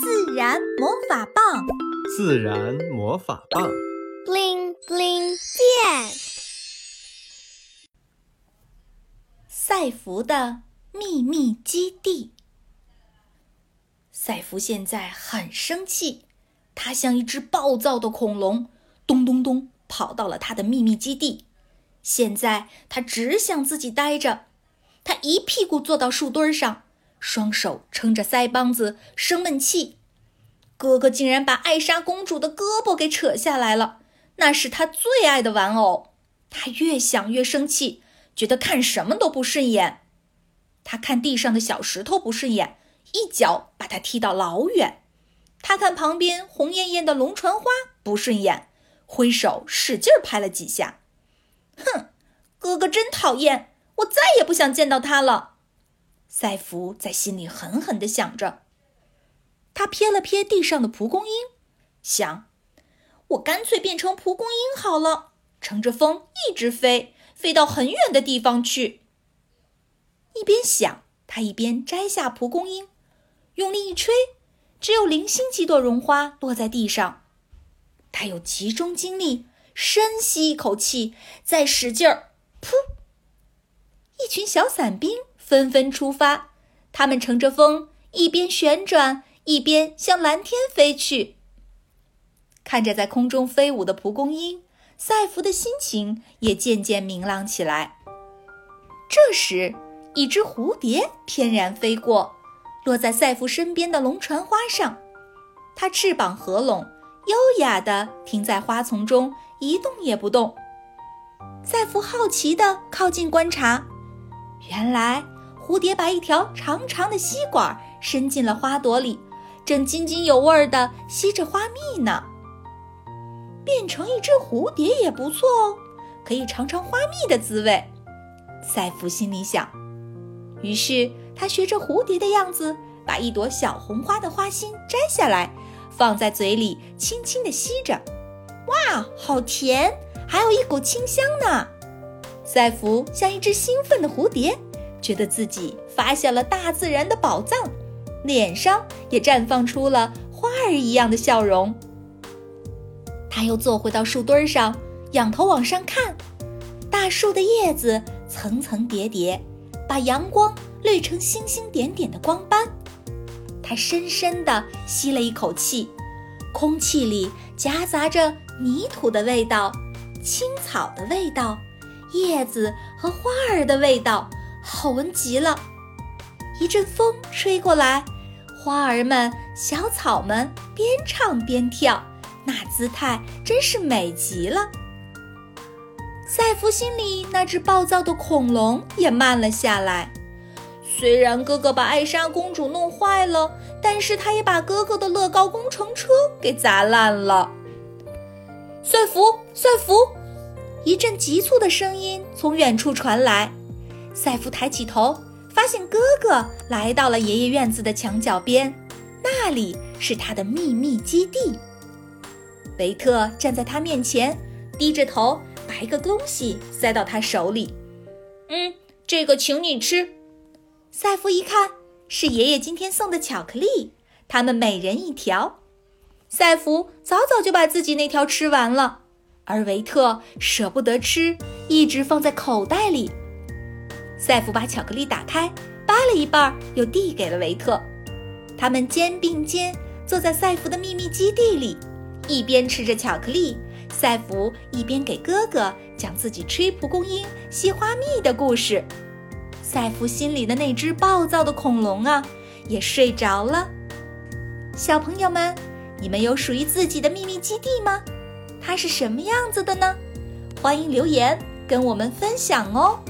自然魔法棒，自然魔法棒，bling bling 变。赛弗的秘密基地。赛弗现在很生气，他像一只暴躁的恐龙，咚咚咚跑到了他的秘密基地。现在他只想自己待着，他一屁股坐到树墩上。双手撑着腮帮子生闷气，哥哥竟然把艾莎公主的胳膊给扯下来了，那是他最爱的玩偶。他越想越生气，觉得看什么都不顺眼。他看地上的小石头不顺眼，一脚把它踢到老远。他看旁边红艳艳的龙船花不顺眼，挥手使劲拍了几下。哼，哥哥真讨厌，我再也不想见到他了。赛弗在心里狠狠地想着，他瞥了瞥地上的蒲公英，想：“我干脆变成蒲公英好了，乘着风一直飞，飞到很远的地方去。”一边想，他一边摘下蒲公英，用力一吹，只有零星几朵绒花落在地上。他又集中精力，深吸一口气，再使劲儿，噗！一群小伞兵。纷纷出发，他们乘着风，一边旋转，一边向蓝天飞去。看着在空中飞舞的蒲公英，赛弗的心情也渐渐明朗起来。这时，一只蝴蝶翩然飞过，落在赛弗身边的龙船花上。它翅膀合拢，优雅地停在花丛中，一动也不动。赛弗好奇地靠近观察，原来。蝴蝶把一条长长的吸管伸进了花朵里，正津津有味地吸着花蜜呢。变成一只蝴蝶也不错哦，可以尝尝花蜜的滋味。赛弗心里想。于是他学着蝴蝶的样子，把一朵小红花的花心摘下来，放在嘴里轻轻地吸着。哇，好甜，还有一股清香呢！赛弗像一只兴奋的蝴蝶。觉得自己发现了大自然的宝藏，脸上也绽放出了花儿一样的笑容。他又坐回到树墩上，仰头往上看，大树的叶子层层叠叠，把阳光滤成星星点点的光斑。他深深地吸了一口气，空气里夹杂着泥土的味道、青草的味道、叶子和花儿的味道。好闻极了，一阵风吹过来，花儿们、小草们边唱边跳，那姿态真是美极了。赛弗心里那只暴躁的恐龙也慢了下来。虽然哥哥把艾莎公主弄坏了，但是他也把哥哥的乐高工程车给砸烂了。赛弗，赛弗！一阵急促的声音从远处传来。赛弗抬起头，发现哥哥来到了爷爷院子的墙角边，那里是他的秘密基地。维特站在他面前，低着头，把一个东西塞到他手里。“嗯，这个请你吃。”赛弗一看，是爷爷今天送的巧克力，他们每人一条。赛弗早早就把自己那条吃完了，而维特舍不得吃，一直放在口袋里。赛弗把巧克力打开，扒了一半，又递给了维特。他们肩并肩坐在赛弗的秘密基地里，一边吃着巧克力，赛弗一边给哥哥讲自己吹蒲公英、吸花蜜的故事。赛弗心里的那只暴躁的恐龙啊，也睡着了。小朋友们，你们有属于自己的秘密基地吗？它是什么样子的呢？欢迎留言跟我们分享哦。